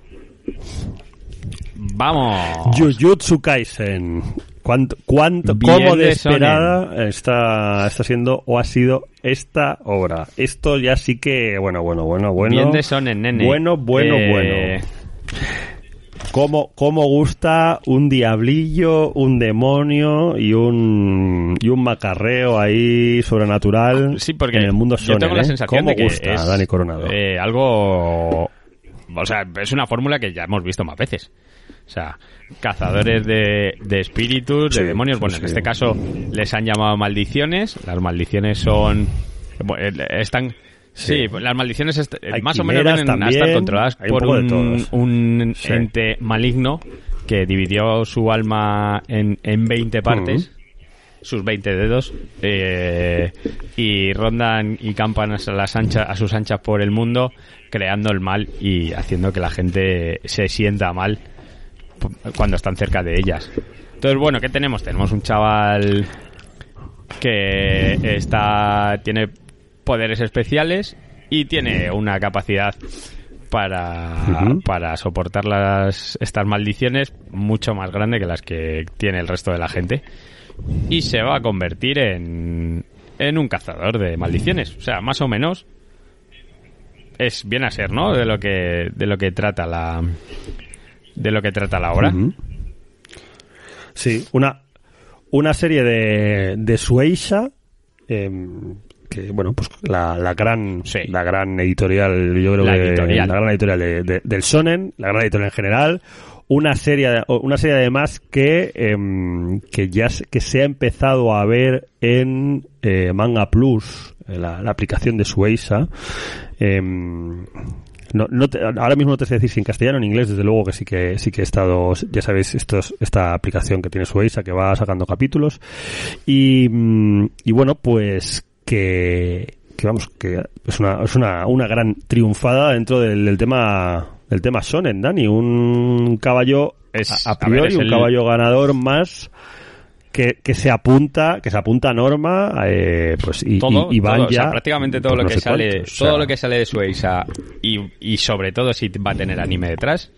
Vamos. Jujutsu Kaisen. ¿Cuánto, cuánto, cómo de esperada está, está siendo o ha sido esta obra? Esto ya sí que, bueno, bueno, bueno, bueno. Bien de sonen, nene. Bueno, bueno, Eh, bueno. ¿Cómo, cómo gusta un diablillo, un demonio y un, y un macarreo ahí sobrenatural Sí, porque en el mundo yo shonen, tengo la ¿eh? sensación ¿Cómo de que gusta, es Dani Coronado? eh, algo... O sea, es una fórmula que ya hemos visto más veces. O sea, cazadores de, de espíritus, Sí, de demonios. Bueno, sí. en este caso les han llamado maldiciones. Las maldiciones son... eh, Están... Sí, Sí. las maldiciones est- Hay más o menos vienen a estar controladas por un, un Sí. ente maligno que dividió su alma en, en 20 partes sus 20 dedos eh, y rondan y campan a, las anchas, a sus anchas por el mundo creando el mal y haciendo que la gente se sienta mal cuando están cerca de ellas. Entonces, bueno, ¿qué tenemos? Tenemos un chaval que está tiene poderes especiales y tiene una capacidad para, para soportar las, estas maldiciones mucho más grande que las que tiene el resto de la gente y se va a convertir en, en un cazador de maldiciones. O sea, más o menos es bien a ser, ¿no? De lo que de lo que trata la de lo que trata la obra. Sí, una, una serie de, de Sueisha, em, que bueno, pues la, la gran Sí. la gran editorial, yo creo La que editorial. la gran editorial de- de- del Sonen, la gran editorial en general, una serie una serie además que em, que ya se- que se ha empezado a ver en eh, Manga Plus, eh, la, la aplicación de Sueisha. Em, no, no te- ahora mismo no te sé decir si en castellano o en inglés, desde luego que sí que sí que he estado, ya sabéis, esto es- esta aplicación que tiene Sueisa que va sacando capítulos. Y, mm, y bueno, pues que, que vamos, que es una, es una, una gran triunfada dentro del, del tema del tema Sonen, Dani, un caballo Es- a, a a ver, priori, es un el- caballo ganador más que, que se apunta, que se apunta a norma, eh, pues y, todo, y, y van todo, o sea, ya prácticamente todo pues lo no que sale, cuántos, o sea, todo lo que sale de Sueisa y, y sobre todo si va a tener anime detrás,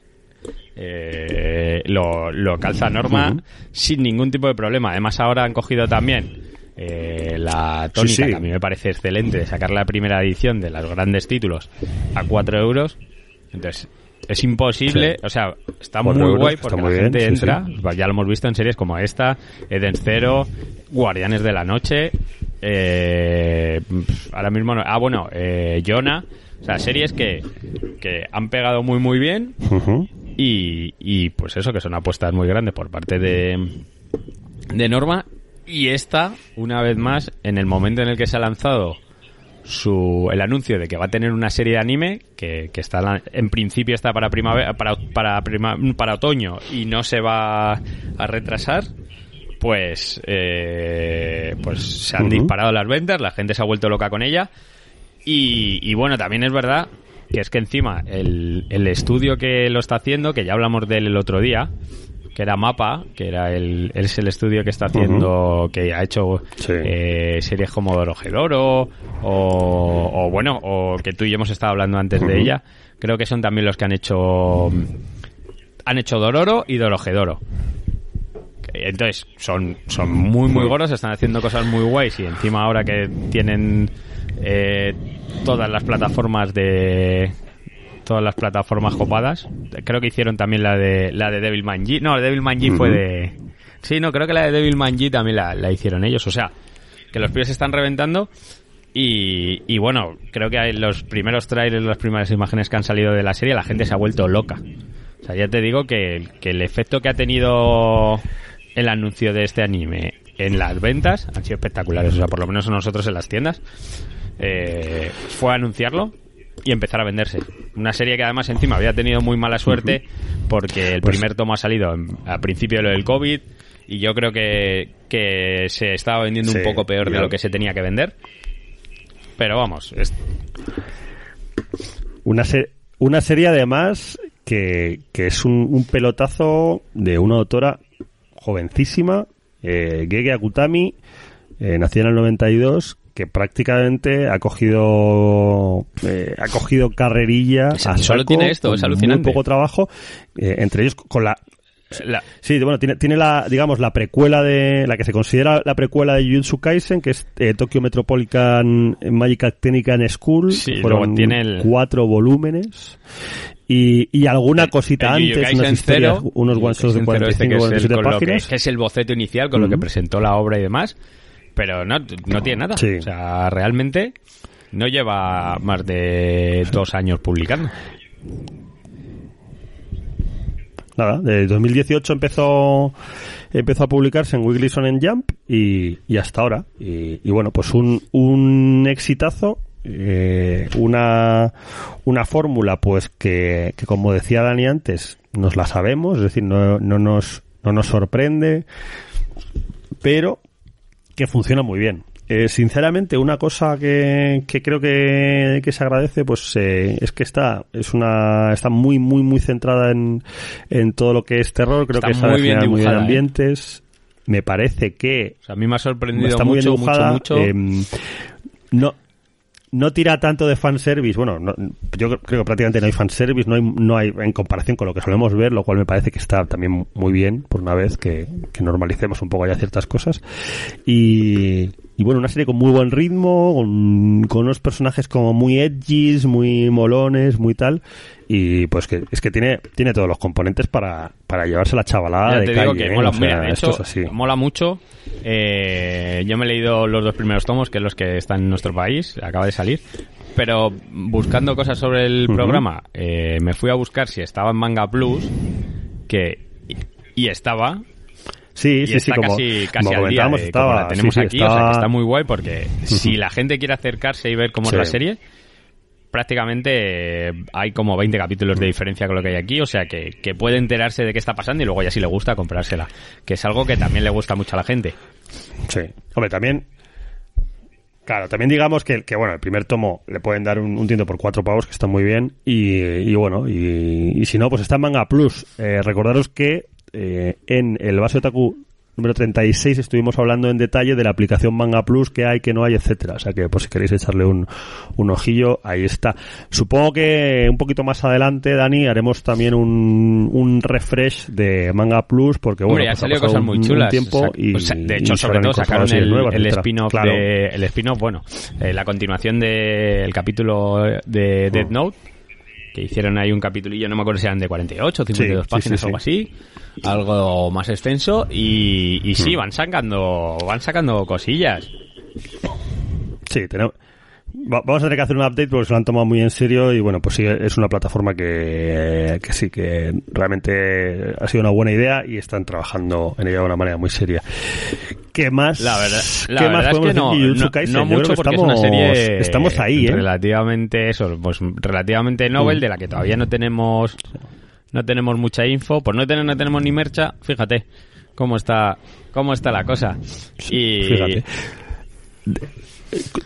eh, lo, lo calza norma sin ningún tipo de problema. Además ahora han cogido también eh, la tónica, Sí, sí. que a mí me parece excelente, de sacar la primera edición de los grandes títulos a 4 euros, entonces es imposible, Sí. o sea, está muy euros, guay porque muy la gente entra, sí. pues ya lo hemos visto en series como esta, Eden Zero, Guardianes de la Noche, eh, ahora mismo no, ah bueno, eh, Jonah, o sea, series que, que han pegado muy muy bien y, y pues eso, que son apuestas muy grandes por parte de, de Norma. Y esta, una vez más, en el momento en el que se ha lanzado su, el anuncio de que va a tener una serie de anime, que, que está la- en principio está para primavera, para, para, prima- para otoño y no se va a retrasar, pues, eh, pues se han disparado las ventas, la gente se ha vuelto loca con ella. Y, y bueno, también es verdad que es que encima el, el estudio que lo está haciendo, que ya hablamos de él el otro día, que era Mapa, que era el, es el estudio que está haciendo, que ha hecho Sí. eh, series como Dorojedoro, o, o bueno, o que tú y yo hemos estado hablando antes de ella, creo que son también los que han hecho han hecho Dororo y Dorojedoro. Entonces, son, son muy, muy gordos, están haciendo cosas muy guays y encima ahora que tienen eh, todas las plataformas de todas las plataformas copadas, creo que hicieron también la de la de Devil Manji. No, Devil Manji fue Ujú. de Sí, no, creo que la de Devil Manji también la, la hicieron ellos, o sea, que los pibes están reventando y, y bueno, creo que los primeros trailers, las primeras imágenes que han salido de la serie, la gente se ha vuelto loca. O sea, ya te digo que, que el efecto que ha tenido el anuncio de este anime en las ventas han sido espectaculares. O sea, por lo menos nosotros en las tiendas eh, fue anunciarlo y empezar a venderse. Una serie que además encima había tenido muy mala suerte porque el Pues- primer tomo ha salido al principio de lo del COVID y yo creo que, que se estaba vendiendo un poco peor de lo que se tenía que vender. Pero vamos, es- Una, se- una serie además que, que es un, un pelotazo de una autora jovencísima, eh, Gege Akutami, eh, nacida en el 92, que prácticamente ha cogido eh, ha cogido carrerilla a solo tiene esto, es alucinante. muy poco trabajo eh, entre ellos con la la- Sí, bueno, tiene, tiene la, digamos, la precuela de, la que se considera la precuela de Jujutsu Kaisen, que es eh, Tokyo Metropolitan Magic Technical School. Sí, luego tiene el- cuatro volúmenes. Y, y alguna cosita el antes, unas historias, cero, unos one de Kaisen cero este 45 que es el 47 con lo que- páginas. que es el boceto inicial con lo que presentó la obra y demás, pero no, no tiene nada. Sí. O sea, realmente no lleva más de dos años publicando. Nada, de 2018 empezó empezó a publicarse en Weekly en Jump y, y hasta ahora. Y, y bueno, pues un, un exitazo, eh, una, una fórmula pues que, que como decía Dani antes, nos la sabemos, es decir, no, no, nos, no nos sorprende, pero que funciona muy bien. Eh, sinceramente, una cosa que, que creo que, que se agradece, pues eh, es que está es una está muy muy muy centrada en, en todo lo que es terror. Creo Está que sabe muy bien muy bien ¿eh? ambientes. Me parece que O sea, a mí me ha sorprendido está muy bien mucho, dibujada. mucho, mucho. em, no no tira tanto de fanservice. Bueno, no- yo creo que prácticamente no hay fanservice, no hay, no hay en comparación con lo que solemos ver, lo cual me parece que está también muy bien, por una vez que, que normalicemos un poco ya ciertas cosas. Y, y bueno, una serie con muy buen ritmo, con, con unos personajes como muy edgys, muy molones, muy tal. Y pues que es que tiene, tiene todos los componentes para, para llevarse la chavalada Ya de te calle. digo que ¿eh? mola, O sea, mira, de hecho, es así. mola mucho. Eh, yo me he leído los dos primeros tomos, que es los que están en nuestro país, acaba de salir. Pero buscando cosas sobre el programa, eh, me fui a buscar si estaba en Manga Plus, que y estaba, Sí, y sí, sí, está como, casi, casi como al día comentábamos, de estaba, como la tenemos sí, sí, aquí, o sea que está muy guay porque si la gente quiere acercarse y ver cómo Sí. es la serie, prácticamente hay como 20 capítulos de diferencia con lo que hay aquí, o sea que, que puede enterarse de qué está pasando y luego ya si le gusta comprársela, que es algo que también le gusta mucho a la gente. Sí. Hombre, también. Claro, también digamos que, que bueno, el primer tomo le pueden dar un, un tiento por cuatro pavos, que está muy bien. Y, y bueno, y, y si no, pues está en Manga Plus. Eh, recordaros que eh, en el Base Otaku número 36 estuvimos hablando en detalle de la aplicación Manga Plus que hay, que no hay, etcétera. O sea que, pues si queréis echarle un, un ojillo, ahí está. Supongo que un poquito más adelante, Dani, haremos también un, un refresh de Manga Plus porque, bueno, Hombre, ya pues ha salido cosas muy un- chulas. tiempo Sac- y, o sea, de hecho, sobre todo sacaron el, nuevas, el spin-off Claro. el spin-off, bueno, eh, la continuación del capítulo de Death Mm. Note, que hicieron ahí un capitulillo, no me acuerdo si eran de 48 o 52 Sí, sí, páginas sí, o algo sí. así, algo más extenso y, y sí, van sacando, van sacando cosillas. Sí, tenemos... va- Vamos a tener que hacer un update porque se lo han tomado muy en serio y bueno, pues sí, es una plataforma que, que sí, que realmente ha sido una buena idea y están trabajando en ella de una manera muy seria. ¿Qué más? La verdad, la ¿qué verdad más es que podemos no, no, Kaisen? mucho que porque es una estamos- serie Estamos ahí, ¿eh? relativamente eso, pues relativamente novel Mm. de la que todavía no tenemos no tenemos mucha info, por no tener no tenemos ni mercha, fíjate cómo está cómo está la cosa. Y Fíjate.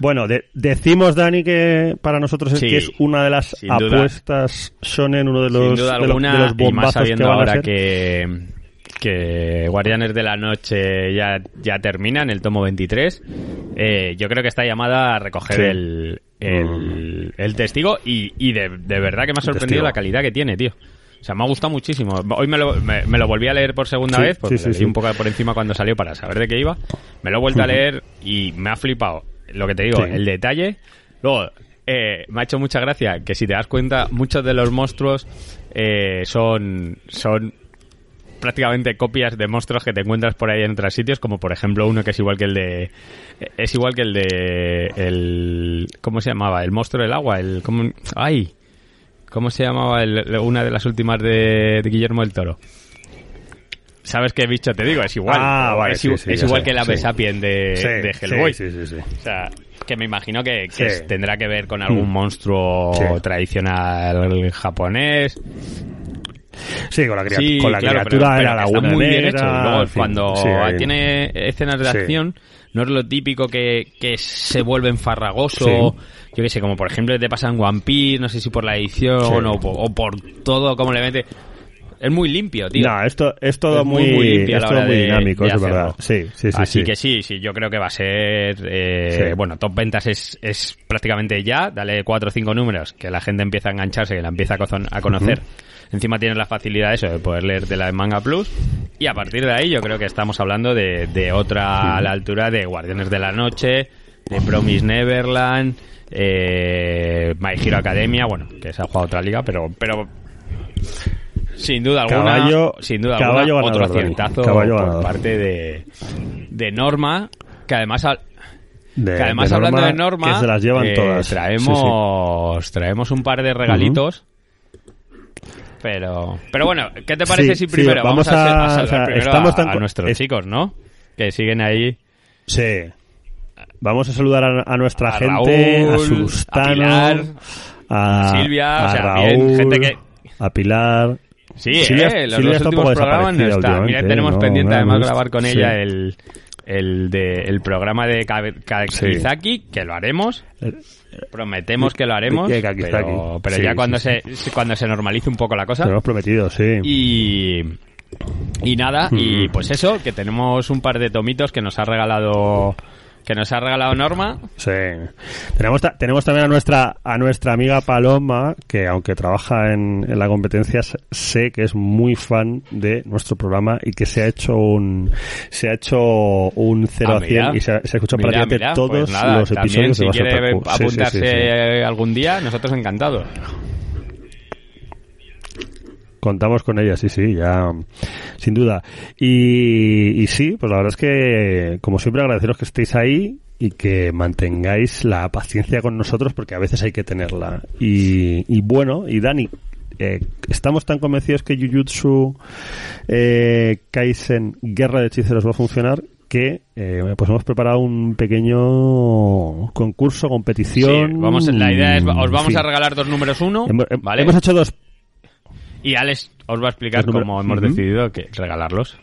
Bueno, de- decimos, Dani, que para nosotros es Sí, que es una de las apuestas shonen, uno de los, sin duda de los- alguna de los y más bombazos que sabiendo van a ahora ser. que que Guardianes de la Noche ya, ya termina en el tomo 23, eh, yo creo que está llamada a recoger Sí. El, el, el testigo y, y de, de verdad que me ha sorprendido la calidad que tiene, tío. O sea, me ha gustado muchísimo. Hoy me lo, me, me lo volví a leer por segunda Sí, vez, porque sí, sí, lo leí sí. un poco por encima cuando salió para saber de qué iba. Me lo he vuelto a leer y me ha flipado. Lo que te digo, Sí. el detalle. Luego, eh, me ha hecho mucha gracia que si te das cuenta, muchos de los monstruos eh, son, son prácticamente copias de monstruos que te encuentras por ahí en otros sitios, como por ejemplo uno que es igual que el de es igual que el de el ¿cómo se llamaba? El monstruo del agua, el ¿cómo, ay, ¿cómo se llamaba el- una de las últimas de, de Guillermo del Toro? ¿Sabes qué bicho te digo? Es igual. Ah, vale, es, sí, igu- sí, es ya igual sé, que la sí. Besapien de, de Hellboy. sí, sí, sí. O sea, que me imagino que, tendrá que ver con algún Mm. monstruo Sí. tradicional japonés. Sí, con la, cria- Sí, con la claro, criatura pero- de pero la está muy bien hecho. Luego cuando tiene escenas de acción, no es lo típico que, que se vuelve enfarragoso. Yo qué sé, como por ejemplo te pasa en One Piece, no sé si por la edición Sí. o, por, o por todo, como le mete. Es muy limpio, tío. No, esto es todo Es muy, limpio es todo muy de- dinámico, de es verdad. Sí, sí, sí. Así sí. que sí, sí, yo creo que va a ser, eh, Sí. bueno, top ventas es, es prácticamente ya, dale cuatro o cinco números, que la gente empieza a engancharse, que la empieza a, cozo- a conocer. Encima tienes la facilidad eso de poder leer de la de Manga Plus y a partir de ahí yo creo que estamos hablando de, de otra a la altura de Guardianes de la Noche, de Promise Neverland, eh, My Hero Academia, bueno, que se ha jugado otra liga, pero, pero sin duda alguna, Caballo- sin duda caballo alguna, otro ganador, Dani. aciertazo Caballo por parte de, de Norma, que además al- De- que además de hablando Norma, de Norma, que se las llevan eh, todas. traemos traemos un par de regalitos. Pero pero bueno, ¿qué te parece Sí, si primero sí, vamos, vamos a, a- a saludar o sea, primero estamos a, tan a nuestros es- chicos, ¿no? Que siguen ahí. Sí. Vamos a saludar a, a nuestra A gente, Raúl, a Sustano, a Pilar, a, Silvia, a o sea, Raúl, bien, gente que- a Pilar. Sí, Silvia- eh, los dos últimos programas no está. Mira, tenemos ¿eh? No, pendiente no además hemos- grabar con sí. ella el el de el programa de Ka- Ka- Sí. Kizaki, que lo haremos. Prometemos que lo haremos, Kakizaki. pero, pero Sí, ya cuando sí, se cuando se normalice un poco la cosa Lo hemos prometido, sí. y y nada y Mm. pues eso que tenemos un par de tomitos que nos ha regalado que nos ha regalado Norma Sí. Tenemos, ta- tenemos también a nuestra, a nuestra amiga Paloma, que aunque trabaja en, en la competencia, sé que es muy fan de nuestro programa y que se ha hecho un, se ha hecho un 0 Ah, a 100 mira. y se ha, se ha escuchado Mira, prácticamente mira, todos pues nada, los también episodios si de quiere Otaku. Sí, sí, apuntarse sí. algún día nosotros encantados Contamos con ella, sí, sí, ya, sin duda. Y, y sí, pues la verdad es que, como siempre, agradeceros que estéis ahí y que mantengáis la paciencia con nosotros porque a veces hay que tenerla. Y, y bueno, y Dani, eh, estamos tan convencidos que Jujutsu eh, Kaisen Guerra de Hechiceros va a funcionar que eh, pues hemos preparado un pequeño concurso, competición. Sí, vamos, la idea es, os vamos a regalar dos números uno, Hemos, ¿vale? hemos hecho dos Y Alex os va a explicar cómo hemos decidido que regalarlos.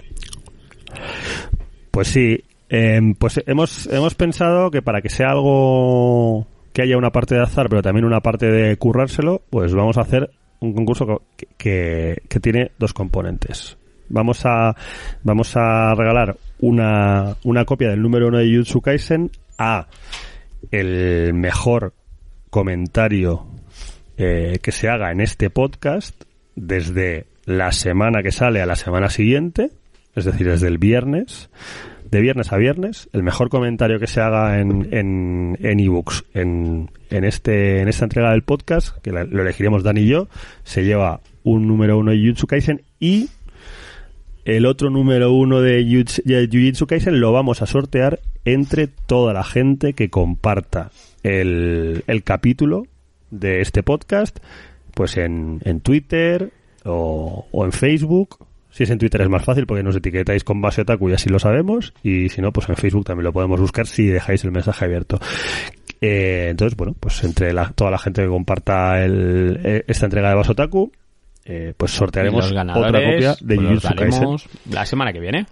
Pues sí, em, pues hemos, hemos pensado que para que sea algo que haya una parte de azar, pero también una parte de currárselo, pues vamos a hacer un concurso co- que, que, que tiene dos componentes. vamos a vamos a regalar una, una copia del número uno de Jujutsu Kaisen a el mejor comentario eh, que se haga en este podcast desde la semana que sale a la semana siguiente, es decir, desde el viernes, de viernes a viernes, el mejor comentario que se haga en en en ebooks en, en este en esta entrega del podcast, que lo elegiremos Dan y yo, se lleva un número uno de Jujutsu Kaisen y el otro número uno de Jujutsu Kaisen lo vamos a sortear entre toda la gente que comparta el, el capítulo de este podcast, pues en, en Twitter o, o en Facebook. Si es en Twitter es más fácil porque nos etiquetáis con base otaku y así lo sabemos. Y si no, pues en Facebook también lo podemos buscar si dejáis el mensaje abierto. Eh, entonces, bueno, pues entre la- toda la gente que comparta el, eh, esta entrega de Basotaku, eh, pues sortearemos otra copia de Jujutsu Kaisen. la semana que viene.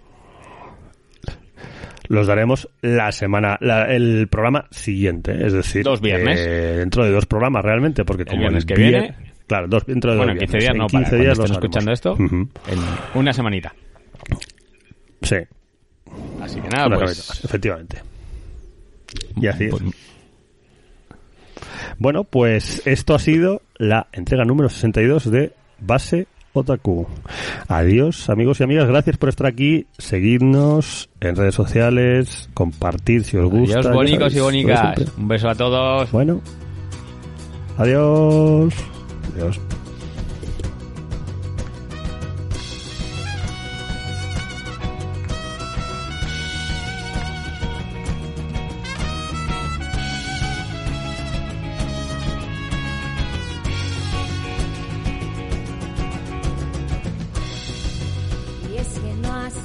Los daremos la semana, la- el programa siguiente, es decir, Dos viernes. eh, dentro de dos programas realmente, porque como viernes el que vier- viene. Claro, dos, dentro de Bueno, dos en 15 viernes. días no, en para 15 cuando días estén escuchando esto, en una semanita. Sí, Así que nada, una pues... efectivamente. Y así es. Bueno, pues esto ha sido la entrega número 62 de Base Otaku. Adiós, amigos y amigas. Gracias por estar aquí. Seguidnos en redes sociales. Compartir si os gusta. Adiós, bonicos sabéis, y bonicas. Un beso a todos. Bueno. Adiós. Adiós.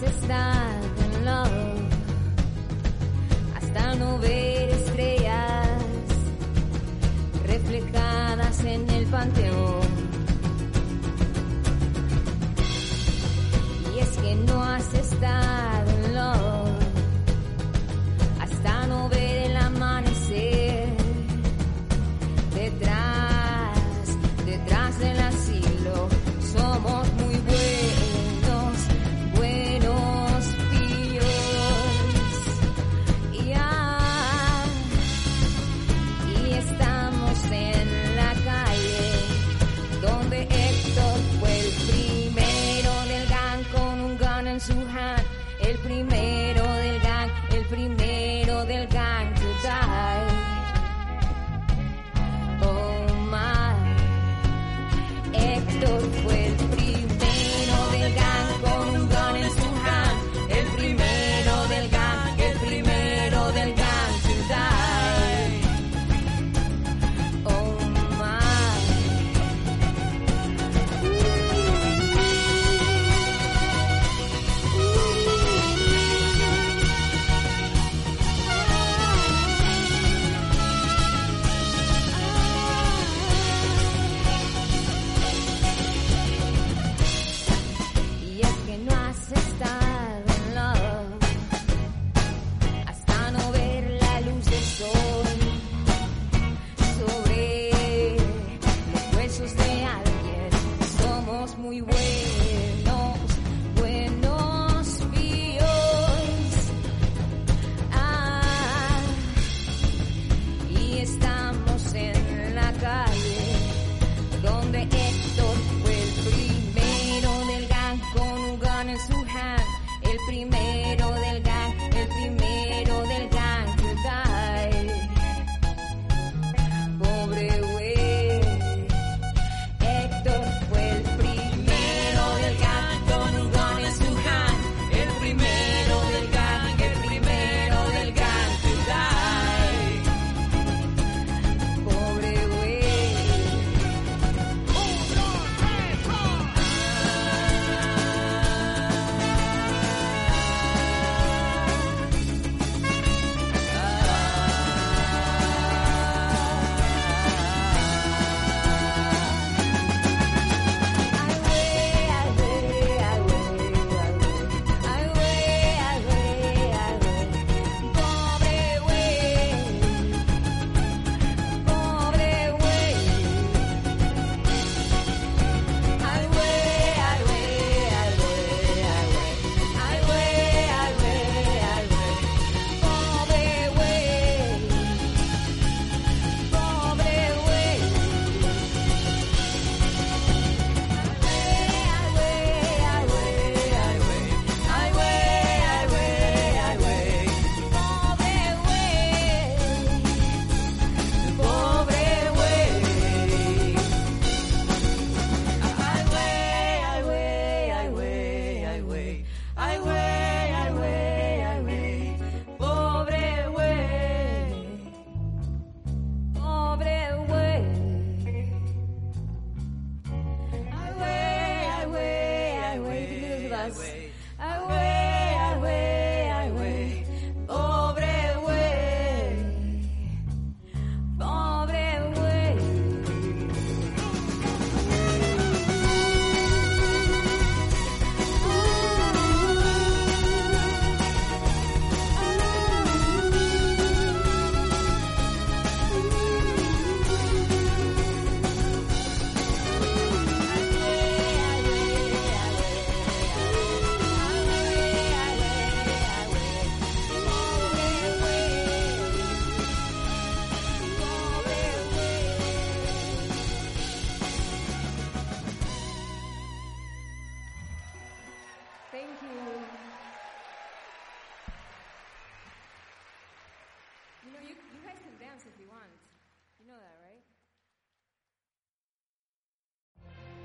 Estado en love hasta no ver reflejadas en el panteón. Y es que no has estado